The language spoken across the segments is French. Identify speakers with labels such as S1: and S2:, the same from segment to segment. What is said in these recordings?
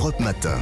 S1: Europe Matin.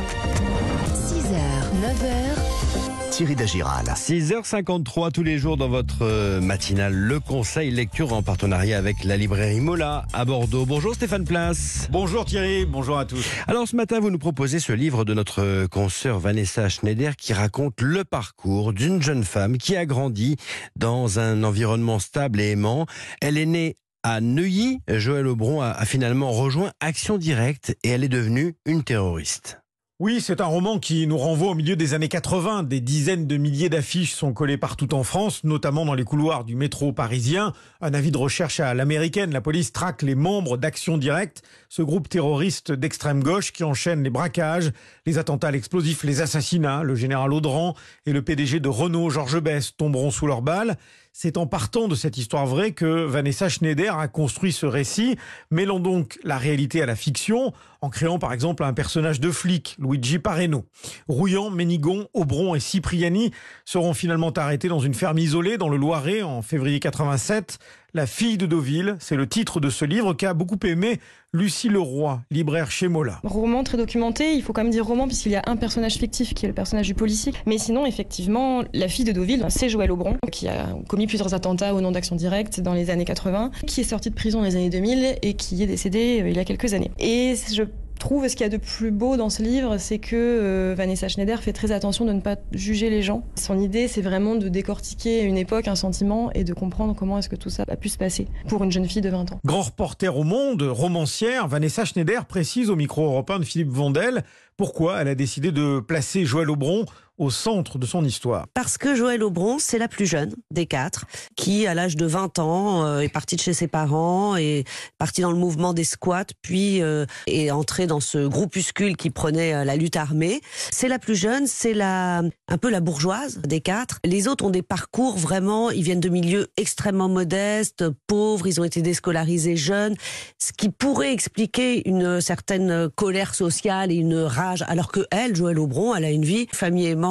S2: 6h, 9h,
S1: Thierry Dagiral.
S3: 6h53 tous les jours dans votre euh, matinale, le conseil lecture en partenariat avec la librairie Mola à Bordeaux. Bonjour Stéphane Place.
S4: Bonjour Thierry, bonjour à tous.
S3: Alors ce matin, vous nous proposez ce livre de notre consoeur Vanessa Schneider qui raconte le parcours d'une jeune femme qui a grandi dans un environnement stable et aimant. Elle est née à Neuilly. Joël Aubron a, finalement rejoint Action Directe et elle est devenue une terroriste.
S4: Oui, c'est un roman qui nous renvoie au milieu des années 80. Des dizaines de milliers d'affiches sont collées partout en France, notamment dans les couloirs du métro parisien. Un avis de recherche à l'américaine. La police traque les membres d'Action Directe, ce groupe terroriste d'extrême gauche qui enchaîne les braquages, les attentats à l'explosif, les assassinats. Le général Audran et le PDG de Renault, Georges Bess, tomberont sous leurs balles. C'est en partant de cette histoire vraie que Vanessa Schneider a construit ce récit, mêlant donc la réalité à la fiction, en créant par exemple un personnage de flic, Luigi Pareno. Rouillant, Ménigon, Aubron et Cipriani seront finalement arrêtés dans une ferme isolée dans le Loiret en février 87. La fille de Deauville, c'est le titre de ce livre qu'a beaucoup aimé Lucie Leroy, libraire chez Mola.
S5: Roman très documenté, il faut quand même dire roman puisqu'il y a un personnage fictif qui est le personnage du policier. Mais sinon, effectivement, la fille de Deauville, c'est Joël Aubron, qui a commis plusieurs attentats au nom d'Action Directe dans les années 80, qui est sorti de prison dans les années 2000 et qui est décédé euh, il y a quelques années. Et je trouve ce qu'il y a de plus beau dans ce livre, c'est que euh, Vanessa Schneider fait très attention de ne pas juger les gens. Son idée, c'est vraiment de décortiquer une époque, un sentiment et de comprendre comment est-ce que tout ça a pu se passer pour une jeune fille de 20 ans.
S4: Grand reporter au monde, romancière, Vanessa Schneider précise au micro européen de Philippe Vandel pourquoi elle a décidé de placer Joël Aubron au centre de son histoire.
S6: Parce que Joël Aubron, c'est la plus jeune des quatre, qui, à l'âge de 20 ans, euh, est partie de chez ses parents, est partie dans le mouvement des squats, puis euh, est entrée dans ce groupuscule qui prenait euh, la lutte armée. C'est la plus jeune, c'est la, un peu la bourgeoise des quatre. Les autres ont des parcours vraiment, ils viennent de milieux extrêmement modestes, pauvres, ils ont été déscolarisés jeunes, ce qui pourrait expliquer une certaine colère sociale et une rage, alors que elle, Joël Aubron, elle a une vie, famille aimante,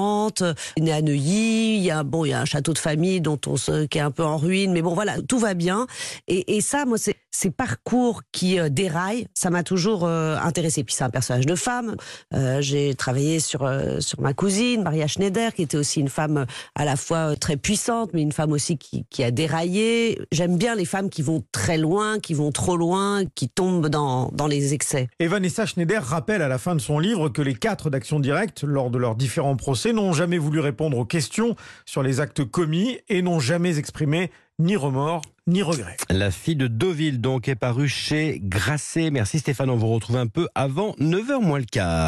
S6: née à Neuilly, il y a bon, il y a un château de famille dont on se, qui est un peu en ruine, mais bon voilà, tout va bien. Et, ça, moi, c'est ces parcours qui euh, déraillent, ça m'a toujours euh, intéressé. Puis c'est un personnage de femme. Euh, J'ai travaillé sur sur ma cousine Maria Schneider, qui était aussi une femme à la fois très puissante, mais une femme aussi qui, a déraillé. J'aime bien les femmes qui vont très loin, qui vont trop loin, qui tombent dans dans les excès.
S4: Et Schneider rappelle à la fin de son livre que les quatre d'Action Directe, lors de leurs différents procès, n'ont jamais voulu répondre aux questions sur les actes commis et n'ont jamais exprimé ni remords ni regrets.
S3: La fille de Deauville donc est parue chez Grasset. Merci Stéphane, on vous retrouve un peu avant 9h moins le quart.